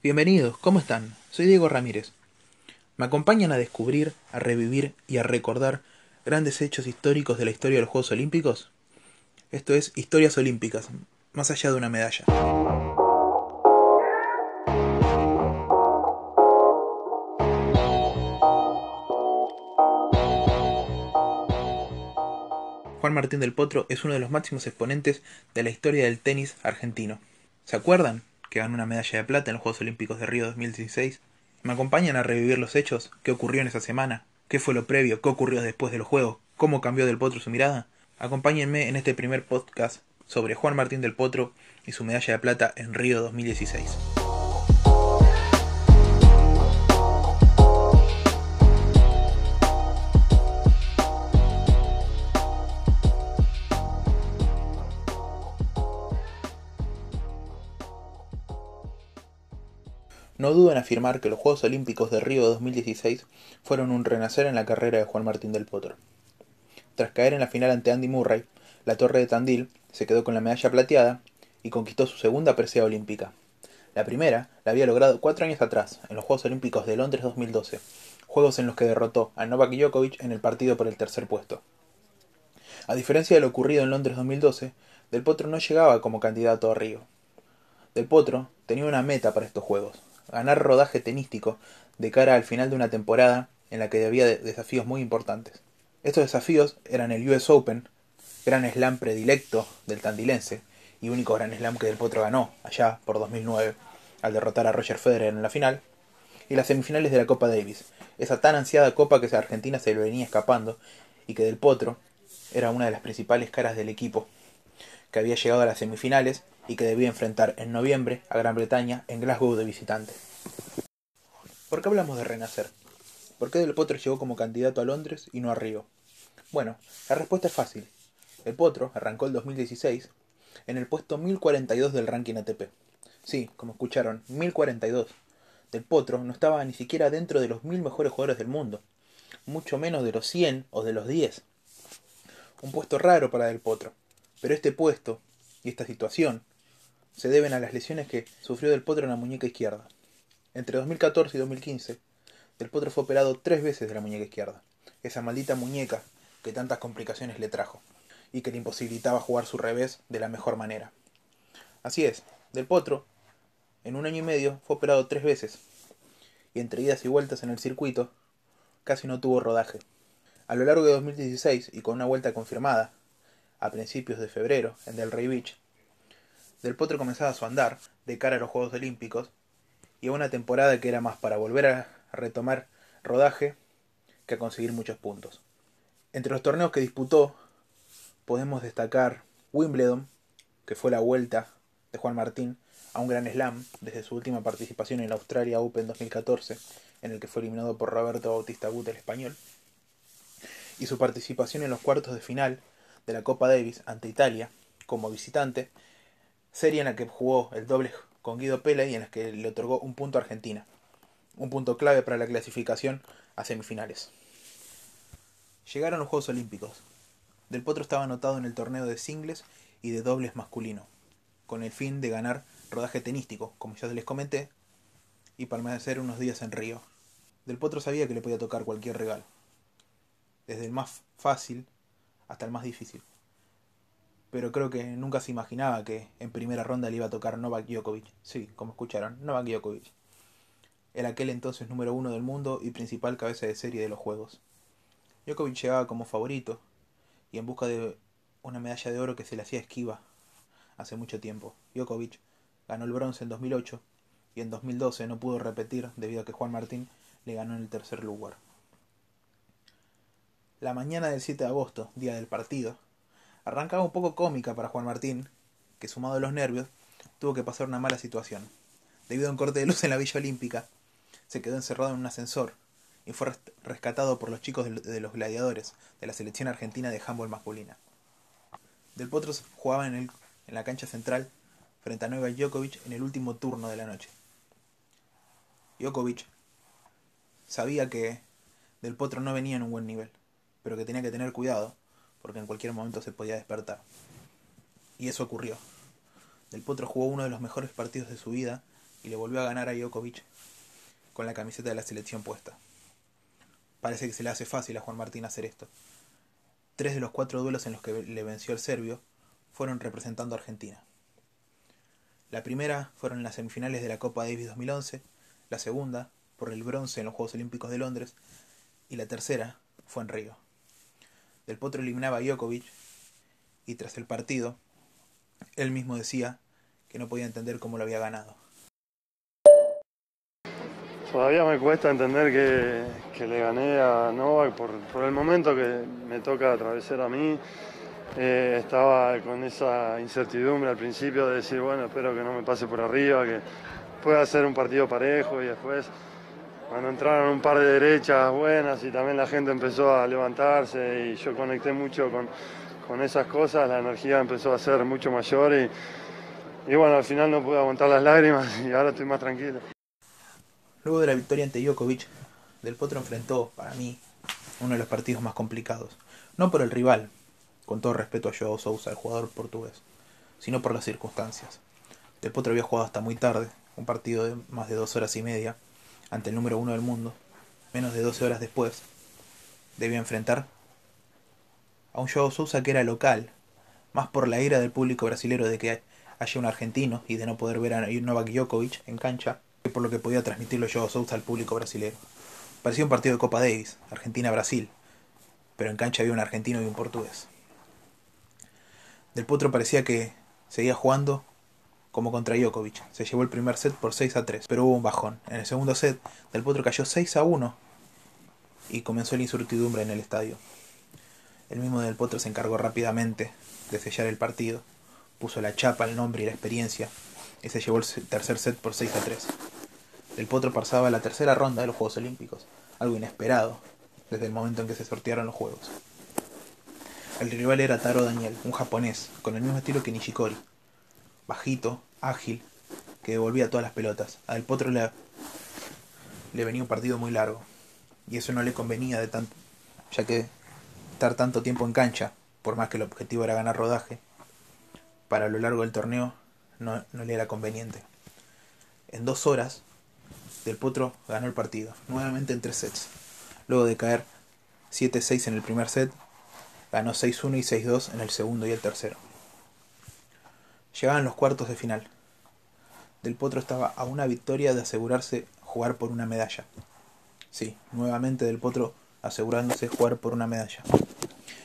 Bienvenidos, ¿cómo están? Soy Diego Ramírez. ¿Me acompañan a descubrir, a revivir y a recordar grandes hechos históricos de la historia de los Juegos Olímpicos? Esto es Historias Olímpicas, más allá de una medalla. Juan Martín del Potro es uno de los máximos exponentes de la historia del tenis argentino. ¿Se acuerdan? Que ganó una medalla de plata en los Juegos Olímpicos de Río 2016. ¿Me acompañan a revivir los hechos? ¿Qué ocurrió en esa semana? ¿Qué fue lo previo? ¿Qué ocurrió después de los Juegos? ¿Cómo cambió del Potro su mirada? Acompáñenme en este primer podcast sobre Juan Martín del Potro y su medalla de plata en Río 2016. No dudo en afirmar que los Juegos Olímpicos de Río 2016 fueron un renacer en la carrera de Juan Martín del Potro. Tras caer en la final ante Andy Murray, la Torre de Tandil se quedó con la medalla plateada y conquistó su segunda presea olímpica. La primera la había logrado cuatro años atrás, en los Juegos Olímpicos de Londres 2012, juegos en los que derrotó a Novak Djokovic en el partido por el tercer puesto. A diferencia de lo ocurrido en Londres 2012, Del Potro no llegaba como candidato a Río. Del Potro tenía una meta para estos Juegos, ganar rodaje tenístico de cara al final de una temporada en la que había desafíos muy importantes. Estos desafíos eran el US Open, gran slam predilecto del tandilense y único gran slam que Del Potro ganó allá por 2009 al derrotar a Roger Federer en la final, y las semifinales de la Copa Davis, esa tan ansiada copa que Argentina se le venía escapando y que Del Potro era una de las principales caras del equipo, que había llegado a las semifinales y que debía enfrentar en noviembre a Gran Bretaña en Glasgow de visitante. ¿Por qué hablamos de renacer? ¿Por qué Del Potro llegó como candidato a Londres y no a Río? Bueno, la respuesta es fácil. El Potro arrancó el 2016 en el puesto 1042 del ranking ATP. Sí, como escucharon, 1042. Del Potro no estaba ni siquiera dentro de los mil mejores jugadores del mundo, mucho menos de los 100 o de los 10. Un puesto raro para Del Potro, pero este puesto y esta situación se deben a las lesiones que sufrió Del Potro en la muñeca izquierda. Entre 2014 y 2015, Del Potro fue operado tres veces de la muñeca izquierda, esa maldita muñeca que tantas complicaciones le trajo y que le imposibilitaba jugar su revés de la mejor manera. Así es, Del Potro, en un año y medio, fue operado tres veces, y entre idas y vueltas en el circuito, casi no tuvo rodaje. A lo largo de 2016, y con una vuelta confirmada, a principios de febrero, en Del Rey Beach, del Potro comenzaba su andar de cara a los Juegos Olímpicos y a una temporada que era más para volver a retomar rodaje que a conseguir muchos puntos. Entre los torneos que disputó podemos destacar Wimbledon, que fue la vuelta de Juan Martín a un gran slam desde su última participación en la Australia Open 2014, en el que fue eliminado por Roberto Bautista Gut, el español, y su participación en los cuartos de final de la Copa Davis ante Italia como visitante serie en la que jugó el doble con Guido Pela y en la que le otorgó un punto a Argentina, un punto clave para la clasificación a semifinales. Llegaron los Juegos Olímpicos. Del Potro estaba anotado en el torneo de singles y de dobles masculino, con el fin de ganar rodaje tenístico, como ya les comenté, y permanecer unos días en Río. Del Potro sabía que le podía tocar cualquier regalo, desde el más fácil hasta el más difícil pero creo que nunca se imaginaba que en primera ronda le iba a tocar Novak Djokovic. Sí, como escucharon, Novak Djokovic. Era aquel entonces número uno del mundo y principal cabeza de serie de los Juegos. Djokovic llegaba como favorito y en busca de una medalla de oro que se le hacía esquiva hace mucho tiempo. Djokovic ganó el bronce en 2008 y en 2012 no pudo repetir debido a que Juan Martín le ganó en el tercer lugar. La mañana del 7 de agosto, día del partido, Arrancaba un poco cómica para Juan Martín, que sumado a los nervios, tuvo que pasar una mala situación. Debido a un corte de luz en la Villa Olímpica, se quedó encerrado en un ascensor y fue rescatado por los chicos de los gladiadores de la selección argentina de handball masculina. Del Potro jugaba en, el, en la cancha central frente a Novak Djokovic en el último turno de la noche. Djokovic sabía que Del Potro no venía en un buen nivel, pero que tenía que tener cuidado porque en cualquier momento se podía despertar. Y eso ocurrió. Del Potro jugó uno de los mejores partidos de su vida y le volvió a ganar a Djokovic con la camiseta de la selección puesta. Parece que se le hace fácil a Juan Martín hacer esto. Tres de los cuatro duelos en los que le venció el serbio fueron representando a Argentina. La primera fueron en las semifinales de la Copa Davis 2011, la segunda por el bronce en los Juegos Olímpicos de Londres y la tercera fue en Río. Del Potro eliminaba a Djokovic y tras el partido él mismo decía que no podía entender cómo lo había ganado. Todavía me cuesta entender que, le gané a Novak por, por, el momento que me toca atravesar a mí. Eh, estaba con esa incertidumbre al principio de decir, bueno, espero que no me pase por arriba, que pueda ser un partido parejo y después cuando entraron un par de derechas buenas y también la gente empezó a levantarse y yo conecté mucho con, con esas cosas, la energía empezó a ser mucho mayor y, y bueno, al final no pude aguantar las lágrimas y ahora estoy más tranquilo. Luego de la victoria ante Djokovic, Del Potro enfrentó, para mí, uno de los partidos más complicados. No por el rival, con todo respeto a Joao Sousa, el jugador portugués, sino por las circunstancias. Del Potro había jugado hasta muy tarde, un partido de más de dos horas y media, ante el número uno del mundo. Menos de 12 horas después, debía enfrentar a un Joao Sousa que era local, más por la ira del público brasilero de que haya un argentino y de no poder ver a Novak Djokovic en cancha, por lo que podía transmitirlo yo Sousa al público brasileño. Parecía un partido de Copa Davis, Argentina-Brasil, pero en cancha había un argentino y un portugués. Del Potro parecía que seguía jugando como contra Djokovic. Se llevó el primer set por 6 a 3, pero hubo un bajón. En el segundo set, Del Potro cayó 6 a 1 y comenzó la incertidumbre en el estadio. El mismo Del Potro se encargó rápidamente de sellar el partido, puso la chapa, el nombre y la experiencia y se llevó el tercer set por 6 a 3. El Potro pasaba la tercera ronda de los Juegos Olímpicos, algo inesperado desde el momento en que se sortearon los Juegos. El rival era Taro Daniel, un japonés, con el mismo estilo que Nishikori. Bajito, ágil, que devolvía todas las pelotas. A Del Potro le, le venía un partido muy largo, y eso no le convenía de tanto, ya que estar tanto tiempo en cancha, por más que el objetivo era ganar rodaje, para lo largo del torneo no, no le era conveniente. En dos horas, del Potro ganó el partido, nuevamente en tres sets. Luego de caer 7-6 en el primer set, ganó 6-1 y 6-2 en el segundo y el tercero. Llegaban los cuartos de final. Del Potro estaba a una victoria de asegurarse jugar por una medalla. Sí, nuevamente Del Potro asegurándose jugar por una medalla.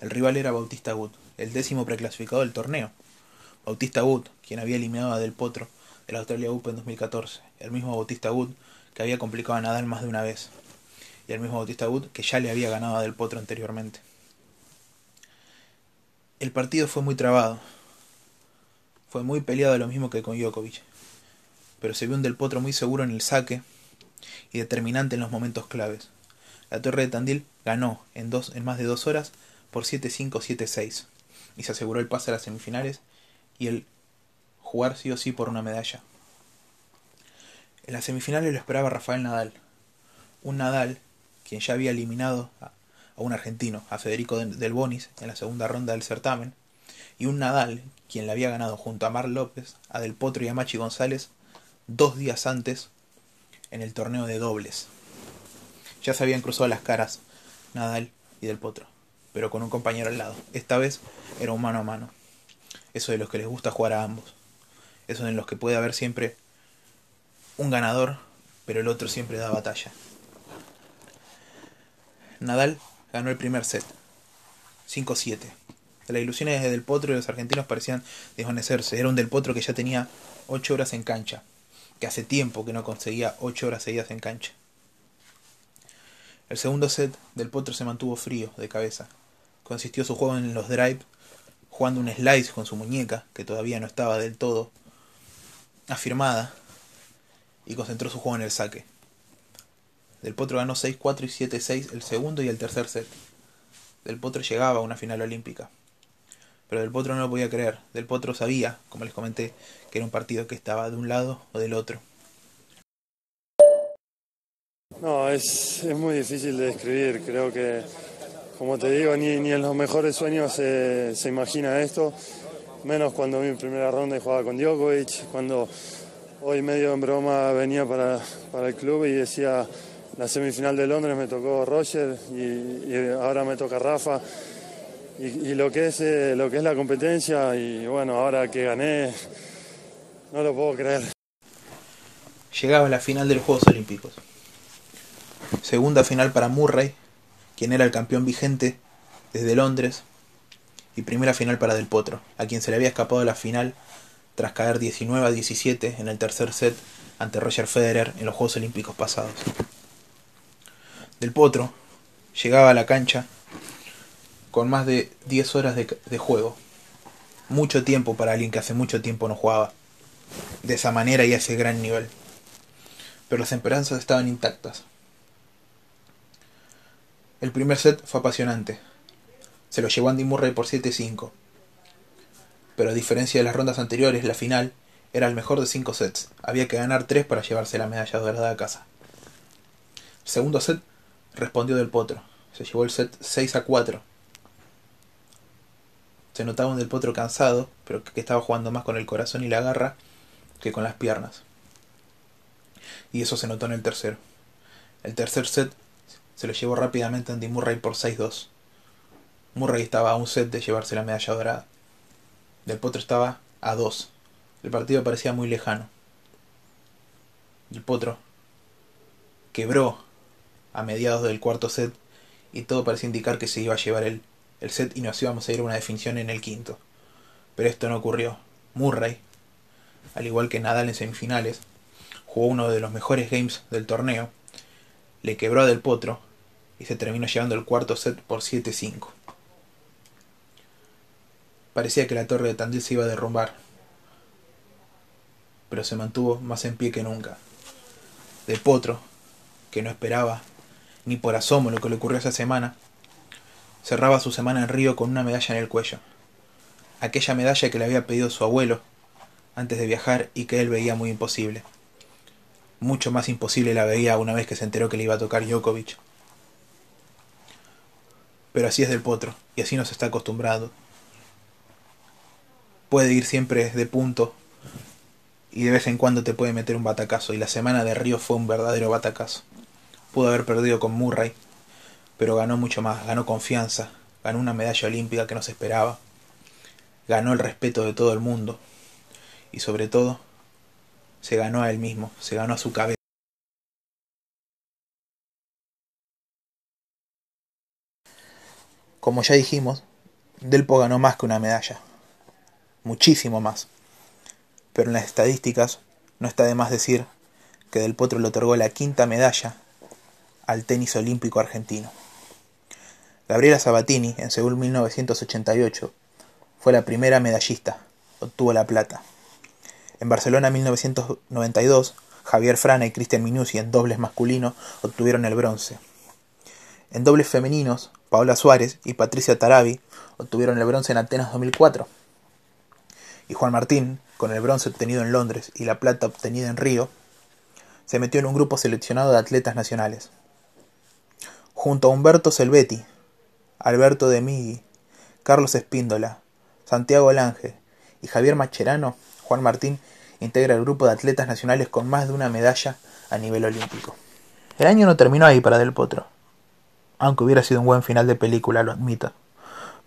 El rival era Bautista Gut, el décimo preclasificado del torneo. Bautista Gut, quien había eliminado a Del Potro de la Australia Open en 2014. El mismo Bautista Gut que había complicado a Nadal más de una vez, y el mismo Bautista Wood que ya le había ganado a Del Potro anteriormente. El partido fue muy trabado, fue muy peleado lo mismo que con Djokovic, pero se vio un Del Potro muy seguro en el saque y determinante en los momentos claves. La Torre de Tandil ganó en, más de dos horas por 7-5, 7-6 y se aseguró el pase a las semifinales y el jugar sí o sí por una medalla. En las semifinales lo esperaba Rafael Nadal. Un Nadal quien ya había eliminado a, un argentino, a Federico Del Bonis, en la segunda ronda del certamen, y un Nadal quien le había ganado junto a Mar López, a Del Potro y a Machi González dos días antes en el torneo de dobles. Ya se habían cruzado las caras Nadal y Del Potro, pero con un compañero al lado. Esta vez era un mano a mano. Eso de los que les gusta jugar a ambos. Eso de los que puede haber siempre un ganador, pero el otro siempre da batalla. Nadal ganó el primer set, 5-7. Las ilusiones Del Potro y los argentinos parecían desvanecerse. Era un Del Potro que ya tenía 8 horas en cancha, que hace tiempo que no conseguía 8 horas seguidas en cancha. El segundo set, Del Potro se mantuvo frío, de cabeza. Consistió su juego en los drive, jugando un slice con su muñeca, que todavía no estaba del todo afirmada, y concentró su juego en el saque. Del Potro ganó 6-4 y 7-6 el segundo y el tercer set. Del Potro llegaba a una final olímpica. Pero Del Potro no lo podía creer. Del Potro sabía, como les comenté, que era un partido que estaba de un lado o del otro. No, es, es muy difícil de describir. Creo que, como te digo, ni, ni en los mejores sueños se, se imagina esto. Menos cuando vi mi primera ronda y jugaba con Djokovic, cuando hoy medio en broma venía para, para el club y decía la semifinal de Londres me tocó Roger y, ahora me toca Rafa. Y, lo, que es, eh, lo que es la competencia y bueno, ahora que gané, no lo puedo creer. Llegaba la final de los Juegos Olímpicos. Segunda final para Murray, quien era el campeón vigente desde Londres. Y primera final para Del Potro, a quien se le había escapado la final tras caer 19 a 17 en el tercer set ante Roger Federer en los Juegos Olímpicos pasados. Del Potro llegaba a la cancha con más de 10 horas de, juego. Mucho tiempo para alguien que hace mucho tiempo no jugaba. De esa manera y a ese gran nivel. Pero las esperanzas estaban intactas. El primer set fue apasionante. Se lo llevó Andy Murray por 7-5. Pero a diferencia de las rondas anteriores, la final era el mejor de 5 sets. Había que ganar 3 para llevarse la medalla dorada a casa. El segundo set respondió del potro. Se llevó el set 6 a 4. Se notaba un del potro cansado, pero que estaba jugando más con el corazón y la garra que con las piernas. Y eso se notó en el tercero. El tercer set se lo llevó rápidamente Andy Murray por 6-2. Murray estaba a un set de llevarse la medalla dorada. Del Potro estaba a 2. El partido parecía muy lejano. El Potro quebró a mediados del cuarto set y todo parecía indicar que se iba a llevar el, el set y nos íbamos a ir a una definición en el quinto. Pero esto no ocurrió. Murray, al igual que Nadal en semifinales, jugó uno de los mejores games del torneo, le quebró a Del Potro y se terminó llevando el cuarto set por 7-5. Parecía que la torre de Tandil se iba a derrumbar, pero se mantuvo más en pie que nunca. Del Potro, que no esperaba ni por asomo lo que le ocurrió esa semana, cerraba su semana en Río con una medalla en el cuello. Aquella medalla que le había pedido su abuelo antes de viajar y que él veía muy imposible. Mucho más imposible la veía una vez que se enteró que le iba a tocar Djokovic. Pero así es del potro, y así nos está acostumbrado. Puede ir siempre de punto, y de vez en cuando te puede meter un batacazo, y la semana de Río fue un verdadero batacazo. Pudo haber perdido con Murray, pero ganó mucho más, ganó confianza, ganó una medalla olímpica que no se esperaba, ganó el respeto de todo el mundo y sobre todo se ganó a él mismo, se ganó a su cabeza. Como ya dijimos, Delpo ganó más que una medalla, muchísimo más. Pero en las estadísticas no está de más decir que Del Potro le otorgó la quinta medalla al tenis olímpico argentino. Gabriela Sabatini, en Seúl 1988, fue la primera medallista, obtuvo la plata. En Barcelona 1992, Javier Frana y Cristian Minucci en dobles masculino obtuvieron el bronce. En dobles femeninos, Paola Suárez y Patricia Tarabi obtuvieron el bronce en Atenas 2004. Y Juan Martín, con el bronce obtenido en Londres y la plata obtenida en Río, se metió en un grupo seleccionado de atletas nacionales junto a Humberto Selvetti, Alberto de Migui, Carlos Espíndola, Santiago Lange y Javier Macherano, Juan Martín integra el grupo de atletas nacionales con más de una medalla a nivel olímpico. El año no terminó ahí para Del Potro, aunque hubiera sido un buen final de película, lo admito.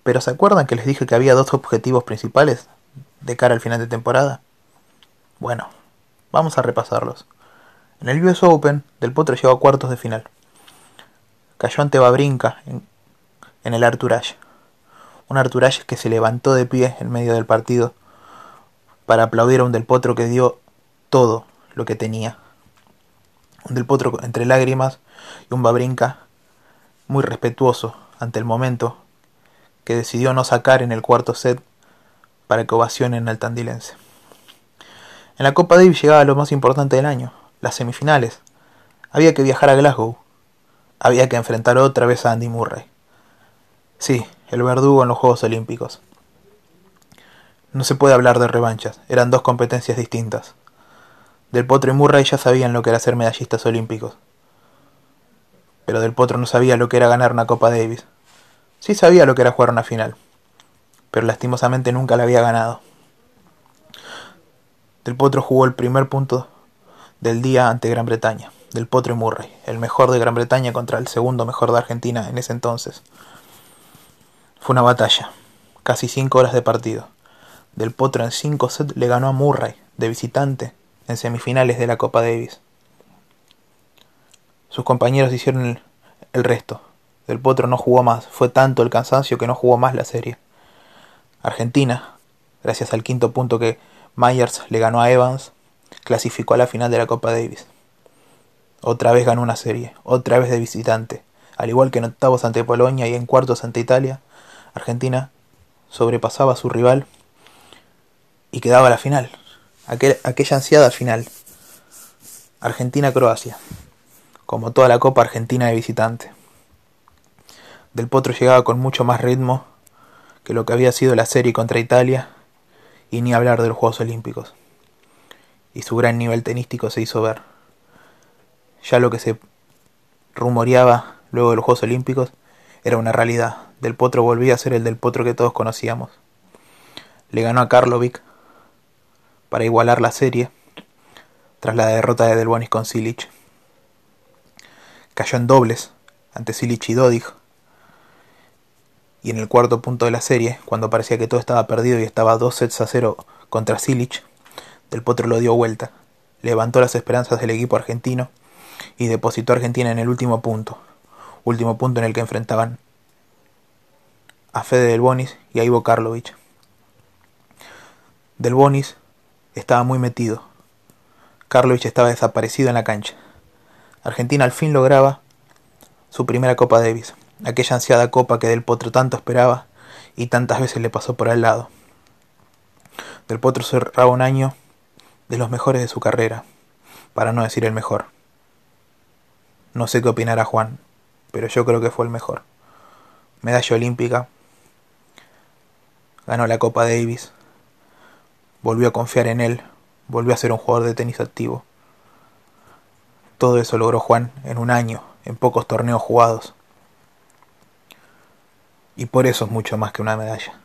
Pero ¿se acuerdan que les dije que había dos objetivos principales de cara al final de temporada? Bueno, vamos a repasarlos. En el US Open, Del Potro llegó a cuartos de final cayó ante Babrinka el Arturage. Un Arturage que se levantó de pie en medio del partido para aplaudir a un Del Potro que dio todo lo que tenía. Un Del Potro entre lágrimas y un Babrinka muy respetuoso ante el momento que decidió no sacar en el cuarto set para que ovacionen al tandilense. En la Copa Davis llegaba lo más importante del año, las semifinales. Había que viajar a Glasgow, había que enfrentar otra vez a Andy Murray. Sí, el verdugo en los Juegos Olímpicos. No se puede hablar de revanchas, eran dos competencias distintas. Del Potro y Murray ya sabían lo que era ser medallistas olímpicos. Pero Del Potro no sabía lo que era ganar una Copa Davis. Sí sabía lo que era jugar una final, pero lastimosamente nunca la había ganado. Del Potro jugó el primer punto del día ante Gran Bretaña. Del Potro y Murray, el mejor de Gran Bretaña contra el segundo mejor de Argentina en ese entonces. Fue una batalla, casi cinco horas de partido. Del Potro en cinco sets le ganó a Murray, de visitante, en semifinales de la Copa Davis. Sus compañeros hicieron el, el resto. Del Potro no jugó más, fue tanto el cansancio que no jugó más la serie. Argentina, gracias al quinto punto que Myers le ganó a Evans, clasificó a la final de la Copa Davis. Otra vez ganó una serie, otra vez de visitante. Al igual que en octavos ante Polonia y en cuartos ante Italia, Argentina sobrepasaba a su rival y quedaba la final. Aquel, aquella ansiada final. Argentina-Croacia. Como toda la Copa Argentina de visitante. Del Potro llegaba con mucho más ritmo que lo que había sido la serie contra Italia y ni hablar de los Juegos Olímpicos. Y su gran nivel tenístico se hizo ver. Ya lo que se rumoreaba luego de los Juegos Olímpicos era una realidad. Del Potro volvía a ser el del Potro que todos conocíamos. Le ganó a Karlovic para igualar la serie tras la derrota de Del Bonis con Silic. Cayó en dobles ante Silic y Dodig. Y en el cuarto punto de la serie, cuando parecía que todo estaba perdido y estaba dos sets a cero contra Silic, Del Potro lo dio vuelta, levantó las esperanzas del equipo argentino y depositó a Argentina en el último punto, último punto en el que enfrentaban a Fede Del Bonis y a Ivo Karlovic. Del Bonis estaba muy metido. Karlovic estaba desaparecido en la cancha. Argentina al fin lograba su primera Copa Davis, aquella ansiada copa que Del Potro tanto esperaba y tantas veces le pasó por al lado. Del Potro cerraba un año de los mejores de su carrera, para no decir el mejor. No sé qué opinará Juan, pero yo creo que fue el mejor. Medalla olímpica, ganó la Copa Davis, volvió a confiar en él, volvió a ser un jugador de tenis activo. Todo eso logró Juan en un año, en pocos torneos jugados. Y por eso es mucho más que una medalla.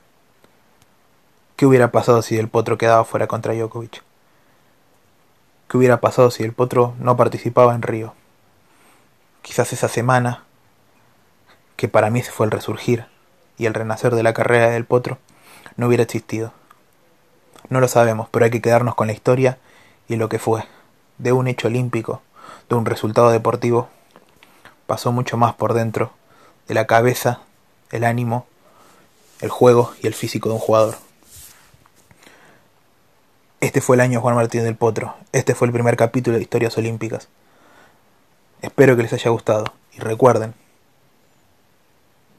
¿Qué hubiera pasado si el Potro quedaba fuera contra Djokovic? ¿Qué hubiera pasado si el Potro no participaba en Río? Quizás esa semana, que para mí fue el resurgir y el renacer de la carrera del Potro, no hubiera existido. No lo sabemos, pero hay que quedarnos con la historia y lo que fue. De un hecho olímpico, de un resultado deportivo, pasó mucho más por dentro de la cabeza, el ánimo, el juego y el físico de un jugador. Este fue el año Juan Martín del Potro. Este fue el primer capítulo de Historias Olímpicas. Espero que les haya gustado. Y recuerden,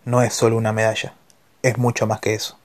no es solo una medalla, es mucho más que eso.